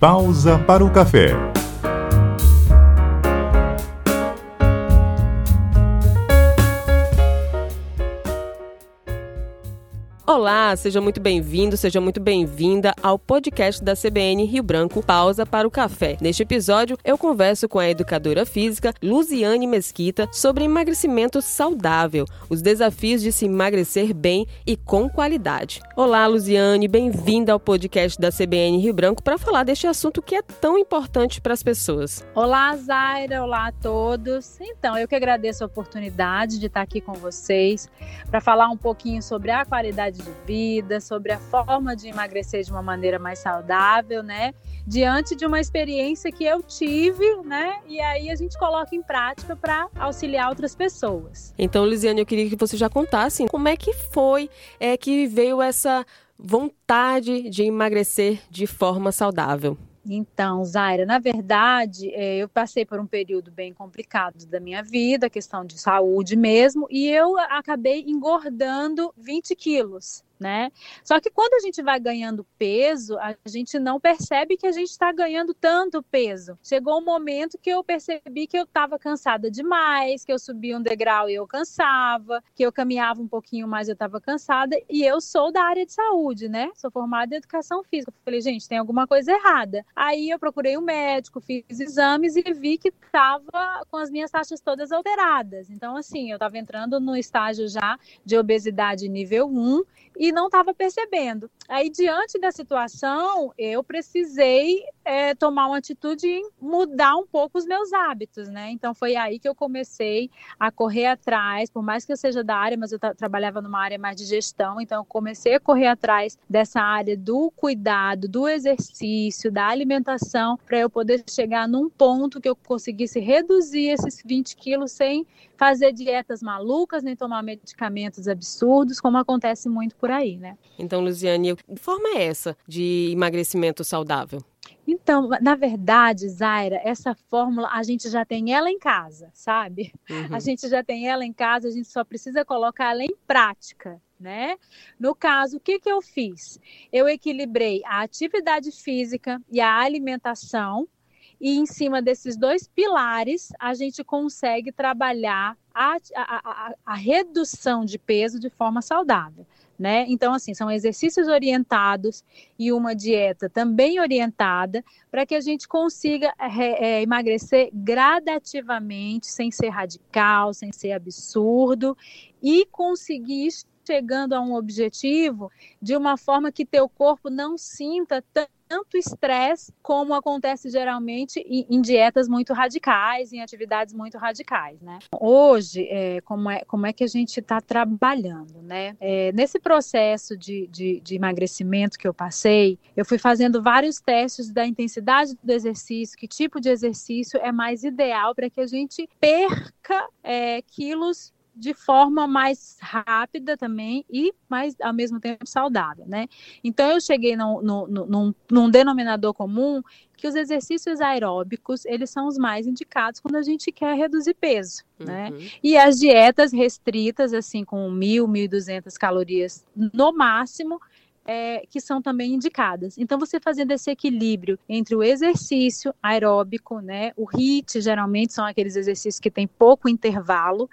Pausa para o café. Olá, seja muito bem-vindo, seja muito bem-vinda ao podcast da CBN Rio Branco Pausa para o Café. Neste episódio, eu converso com a educadora física Luziane Mesquita sobre emagrecimento saudável, os desafios de se emagrecer bem e com qualidade. Olá, Luziane, bem-vinda ao podcast da CBN Rio Branco para falar deste assunto que é tão importante para as pessoas. Olá, Zaira, olá a todos. Então, eu que agradeço a oportunidade de estar aqui com vocês para falar um pouquinho sobre a qualidade de vida, sobre a forma de emagrecer de uma maneira mais saudável, né? Diante de uma experiência que eu tive, né? E aí a gente coloca em prática para auxiliar outras pessoas. Então, Lisiane, eu queria que você já contasse como é que foi é, que veio essa vontade de emagrecer de forma saudável. Então, Zaira, na verdade, é, eu passei por um período bem complicado da minha vida, questão de saúde mesmo, e eu acabei engordando 20 quilos né? Só que quando a gente vai ganhando peso, a gente não percebe que a gente está ganhando tanto peso. Chegou um momento que eu percebi que eu estava cansada demais, que eu subia um degrau e eu cansava, que eu caminhava um pouquinho mais e eu estava cansada. E eu sou da área de saúde, né? Sou formada em educação física. Falei, gente, tem alguma coisa errada. Aí eu procurei um médico, fiz exames e vi que estava com as minhas taxas todas alteradas. Então, assim, eu estava entrando no estágio já de obesidade nível 1 e não estava percebendo. Aí, diante da situação, eu precisei é, tomar uma atitude em mudar um pouco os meus hábitos, né? Então, foi aí que eu comecei a correr atrás, por mais que eu seja da área, mas eu trabalhava numa área mais de gestão, então eu comecei a correr atrás dessa área do cuidado, do exercício, da alimentação, para eu poder chegar num ponto que eu conseguisse reduzir esses 20 quilos sem fazer dietas malucas, nem tomar medicamentos absurdos, como acontece muito por aí, né? Então, Luziane, que forma é essa de emagrecimento saudável? Então, na verdade, Zaira, essa fórmula a gente já tem ela em casa, sabe? Uhum. A gente já tem ela em casa, a gente só precisa colocar ela em prática. Né? No caso, o que, que eu fiz? Eu equilibrei a atividade física e a alimentação e em cima desses dois pilares, a gente consegue trabalhar a, a, a, a redução de peso de forma saudável. Né? Então, assim, são exercícios orientados e uma dieta também orientada para que a gente consiga é, é, emagrecer gradativamente, sem ser radical, sem ser absurdo e conseguir chegando a um objetivo de uma forma que teu corpo não sinta tanto estresse como acontece geralmente em, em, dietas muito radicais, em atividades muito radicais, né? Hoje, é, como, é, como é que a gente está trabalhando, né? É, nesse processo de, de, de, emagrecimento que eu passei, eu fui fazendo vários testes da intensidade do exercício, que tipo de exercício é mais ideal para que a gente perca é, quilos de forma mais rápida também e mais ao mesmo tempo saudável, né? Então eu cheguei no, no, no, num, num denominador comum que os exercícios aeróbicos eles são os mais indicados quando a gente quer reduzir peso, né? uhum. né? E as dietas restritas, assim, com mil, mil duzentas calorias no máximo, é, que são também indicadas. Então, você fazendo esse equilíbrio entre o exercício aeróbico, né? O HIIT, geralmente, são aqueles exercícios que têm pouco intervalo,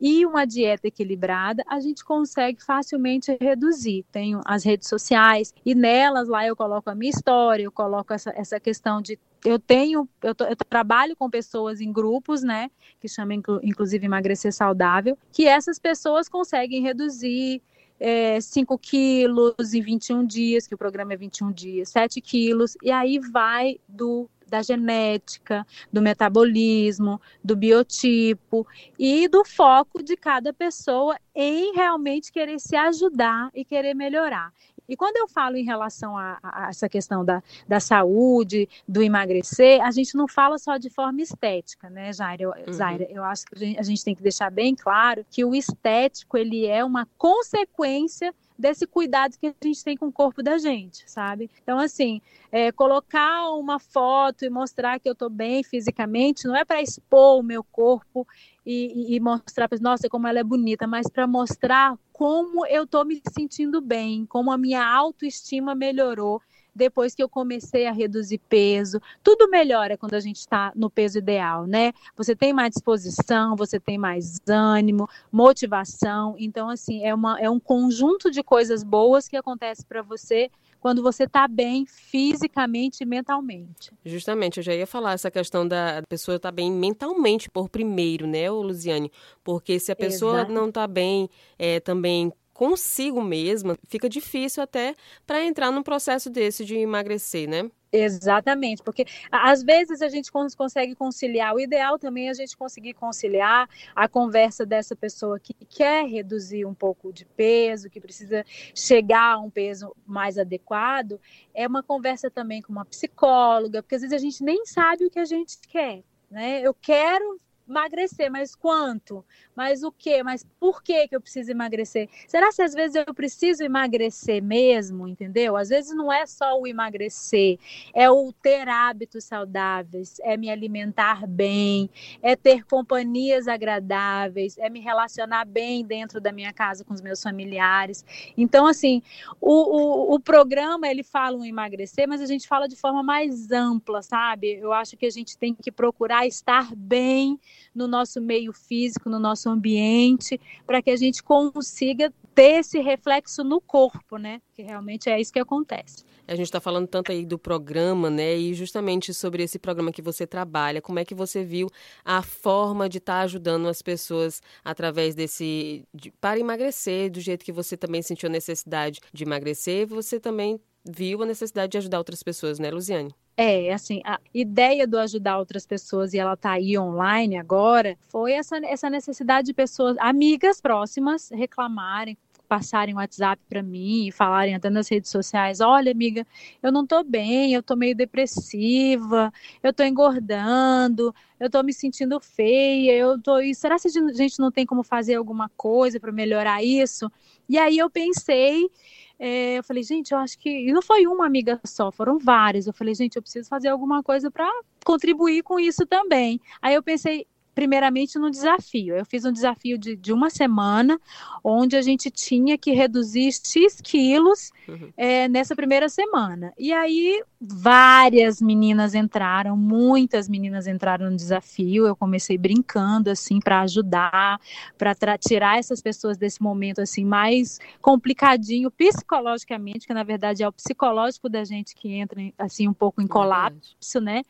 e uma dieta equilibrada, a gente consegue facilmente reduzir. Tenho as redes sociais e nelas lá eu coloco a minha história, eu coloco essa, essa questão de eu tenho, eu, tô, eu, trabalho com pessoas em grupos, né, que chamam inclusive emagrecer saudável, que essas pessoas conseguem reduzir é, 5 quilos em 21 dias, que o programa é 21 dias, 7 quilos, e aí vai do da genética, do metabolismo, do biotipo e do foco de cada pessoa em realmente querer se ajudar e querer melhorar. E quando eu falo em relação a, a, essa questão da, da saúde, do emagrecer, a gente não fala só de forma estética, né, Jair? Eu, uhum. Zaira? Eu acho que a gente, a gente tem que deixar bem claro que o estético ele é uma consequência desse cuidado que a gente tem com o corpo da gente, sabe? Então, assim, é, colocar uma foto e mostrar que eu estou bem fisicamente não é para expor o meu corpo e, e, mostrar para nossa como ela é bonita, mas para mostrar como eu estou me sentindo bem, como a minha autoestima melhorou depois que eu comecei a reduzir peso. Tudo melhora quando a gente está no peso ideal, né? Você tem mais disposição, você tem mais ânimo, motivação. Então, assim, é, uma, é um conjunto de coisas boas que acontece para você quando você está bem fisicamente e mentalmente. Justamente, eu já ia falar essa questão da pessoa estar tá bem mentalmente por primeiro, né, Luziane? Porque se a pessoa Exato. não está bem é, também consigo mesma, fica difícil até para entrar num processo desse de emagrecer, né? Exatamente, porque às vezes a gente consegue conciliar. O ideal também é a gente conseguir conciliar a conversa dessa pessoa que quer reduzir um pouco de peso, que precisa chegar a um peso mais adequado, é uma conversa também com uma psicóloga, porque às vezes a gente nem sabe o que a gente quer. Né? Eu quero emagrecer, mas quanto? Mas o quê? Mas por que que eu preciso emagrecer? Será que às vezes eu preciso emagrecer mesmo, entendeu? Às vezes não é só o emagrecer, é o ter hábitos saudáveis, é me alimentar bem, é ter companhias agradáveis, é me relacionar bem dentro da minha casa com os meus familiares. Então, assim, o, o, o programa ele fala em emagrecer, mas a gente fala de forma mais ampla, sabe? Eu acho que a gente tem que procurar estar bem no nosso meio físico, no nosso ambiente, para que a gente consiga ter esse reflexo no corpo, né? Que realmente é isso que acontece. A gente está falando tanto aí do programa, né? E justamente sobre esse programa que você trabalha, como é que você viu a forma de estar tá ajudando as pessoas através desse. De, para emagrecer, do jeito que você também sentiu a necessidade de emagrecer, você também viu a necessidade de ajudar outras pessoas, né, Luziane? É, assim, a ideia do ajudar outras pessoas e ela tá aí online agora foi essa, essa necessidade de pessoas, amigas próximas, reclamarem, passarem WhatsApp para mim e falarem até nas redes sociais: olha, amiga, eu não tô bem, eu tô meio depressiva, eu tô engordando, eu tô me sentindo feia, eu tô. E será que a gente não tem como fazer alguma coisa para melhorar isso? E aí eu pensei é, eu falei, gente, eu acho que. E não foi uma amiga só, foram várias. Eu falei, gente, eu preciso fazer alguma coisa para contribuir com isso também. Aí eu pensei, primeiramente no desafio. Eu fiz um desafio de, de uma semana, onde a gente tinha que reduzir X quilos uhum. é, nessa primeira semana. E aí, várias meninas entraram, muitas meninas entraram no desafio. Eu comecei brincando, assim, para ajudar, para tirar essas pessoas desse momento, assim, mais complicadinho psicologicamente, que na verdade é o psicológico da gente que entra, assim, um pouco em colapso, né?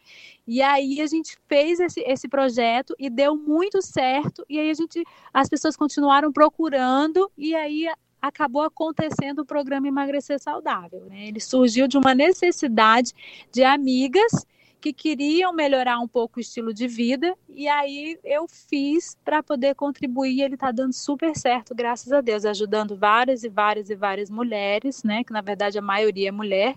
E aí a gente fez esse, esse projeto e deu muito certo. E aí a gente, as pessoas continuaram procurando e aí acabou acontecendo o programa Emagrecer Saudável. Né? Ele surgiu de uma necessidade de amigas que queriam melhorar um pouco o estilo de vida e aí eu fiz para poder contribuir. Ele está dando super certo, graças a Deus, ajudando várias e várias e várias mulheres, né? Que na verdade a maioria é mulher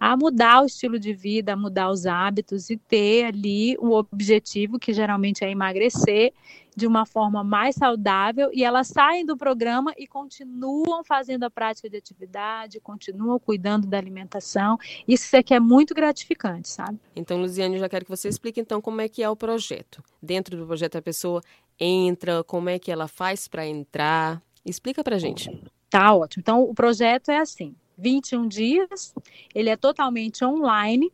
a mudar o estilo de vida, a mudar os hábitos e ter ali o objetivo, que geralmente é emagrecer, de uma forma mais saudável e elas saem do programa e continuam fazendo a prática de atividade, continuam cuidando da alimentação. Isso é que é muito gratificante, sabe? Então, Luziane, eu já quero que você explique então como é que é o projeto. Dentro do projeto a pessoa entra, como é que ela faz para entrar? Explica pra gente. Tá ótimo. Então, o projeto é assim: 21 dias, ele é totalmente online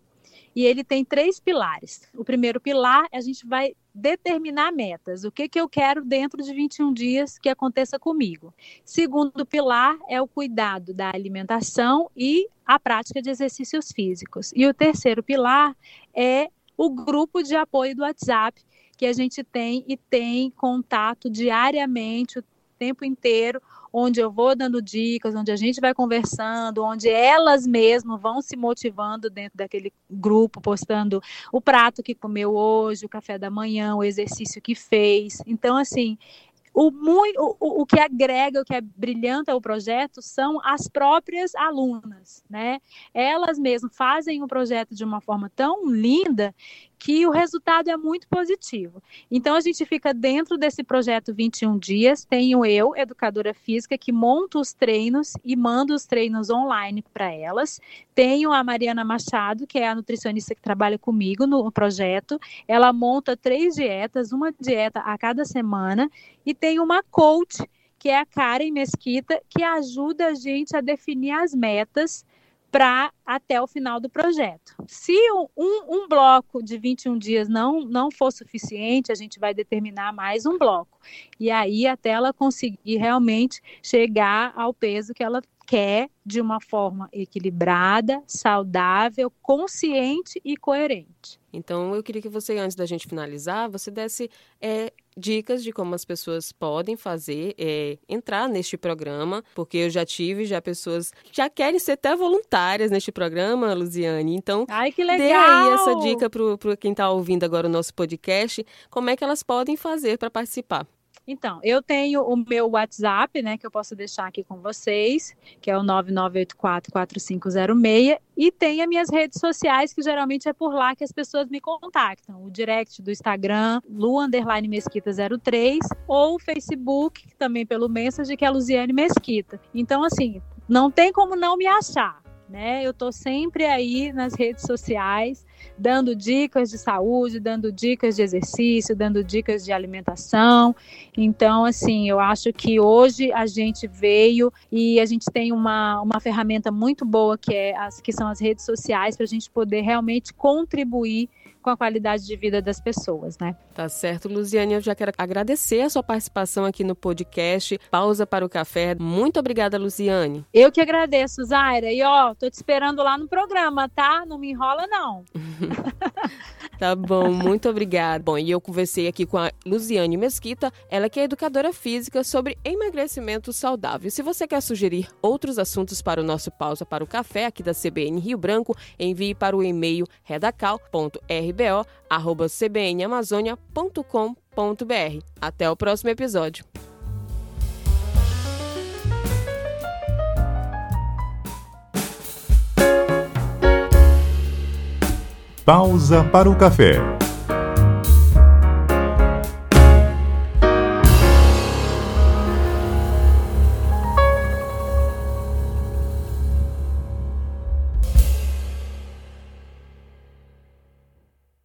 e ele tem três pilares. O primeiro pilar, a gente vai determinar metas. O que, que eu quero dentro de 21 dias que aconteça comigo. Segundo pilar é o cuidado da alimentação e a prática de exercícios físicos. E o terceiro pilar é o grupo de apoio do WhatsApp, que a gente tem e tem contato diariamente, o tempo inteiro, onde eu vou dando dicas, onde a gente vai conversando, onde elas mesmas vão se motivando dentro daquele grupo, postando o prato que comeu hoje, o café da manhã, o exercício que fez. Então, assim, o, muito, o, o que agrega, o que é brilhante ao projeto são as próprias alunas, né? Elas mesmas fazem o projeto de uma forma tão linda que o resultado é muito positivo. Então a gente fica dentro desse projeto 21 dias. Tenho eu, educadora física, que monto os treinos e mando os treinos online para elas. Tenho a Mariana Machado, que é a nutricionista que trabalha comigo no projeto. Ela monta três dietas, uma dieta a cada semana, e tem uma coach que é a Karen Mesquita, que ajuda a gente a definir as metas para até o final do projeto. Se um, um, bloco de 21 dias não, não for suficiente, a gente vai determinar mais um bloco. E aí, até ela conseguir realmente chegar ao peso que ela quer de uma forma equilibrada, saudável, consciente e coerente. Então, eu queria que você, antes da gente finalizar, você desse é, dicas de como as pessoas podem fazer, é, entrar neste programa, porque eu já tive já pessoas que já querem ser até voluntárias neste programa, Luziane. Então, Ai, que legal! dê aí essa dica para quem está ouvindo agora o nosso podcast, como é que elas podem fazer para participar. Então, eu tenho o meu WhatsApp, né, que eu posso deixar aqui com vocês, que é o 99844506, e tem as minhas redes sociais, que geralmente é por lá que as pessoas me contactam. O direct do Instagram, Lu Underline Mesquita 03, ou o Facebook, também pelo Message, que é Luziane Mesquita. Então, assim, não tem como não me achar né? Eu estou sempre aí nas redes sociais, dando dicas de saúde, dando dicas de exercício, dando dicas de alimentação. Então, assim, eu acho que hoje a gente veio e a gente tem uma, uma ferramenta muito boa que, é as, que são as redes sociais para a gente poder realmente contribuir com a qualidade de vida das pessoas, né? Tá certo, Luziane. Eu já quero agradecer a sua participação aqui no podcast Pausa para o Café. Muito obrigada, Luziane. Eu que agradeço, Zaira. E ó, tô te esperando lá no programa, tá? Não me enrola, não. Tá bom, muito obrigada. Bom, e eu conversei aqui com a Luziane Mesquita, ela que é educadora física sobre emagrecimento saudável. Se você quer sugerir outros assuntos para o nosso Pausa para o Café aqui da CBN Rio Branco, envie para o e-mail redacal.rbo@cbnamazônia.com.br. Até o próximo episódio. Pausa para o café.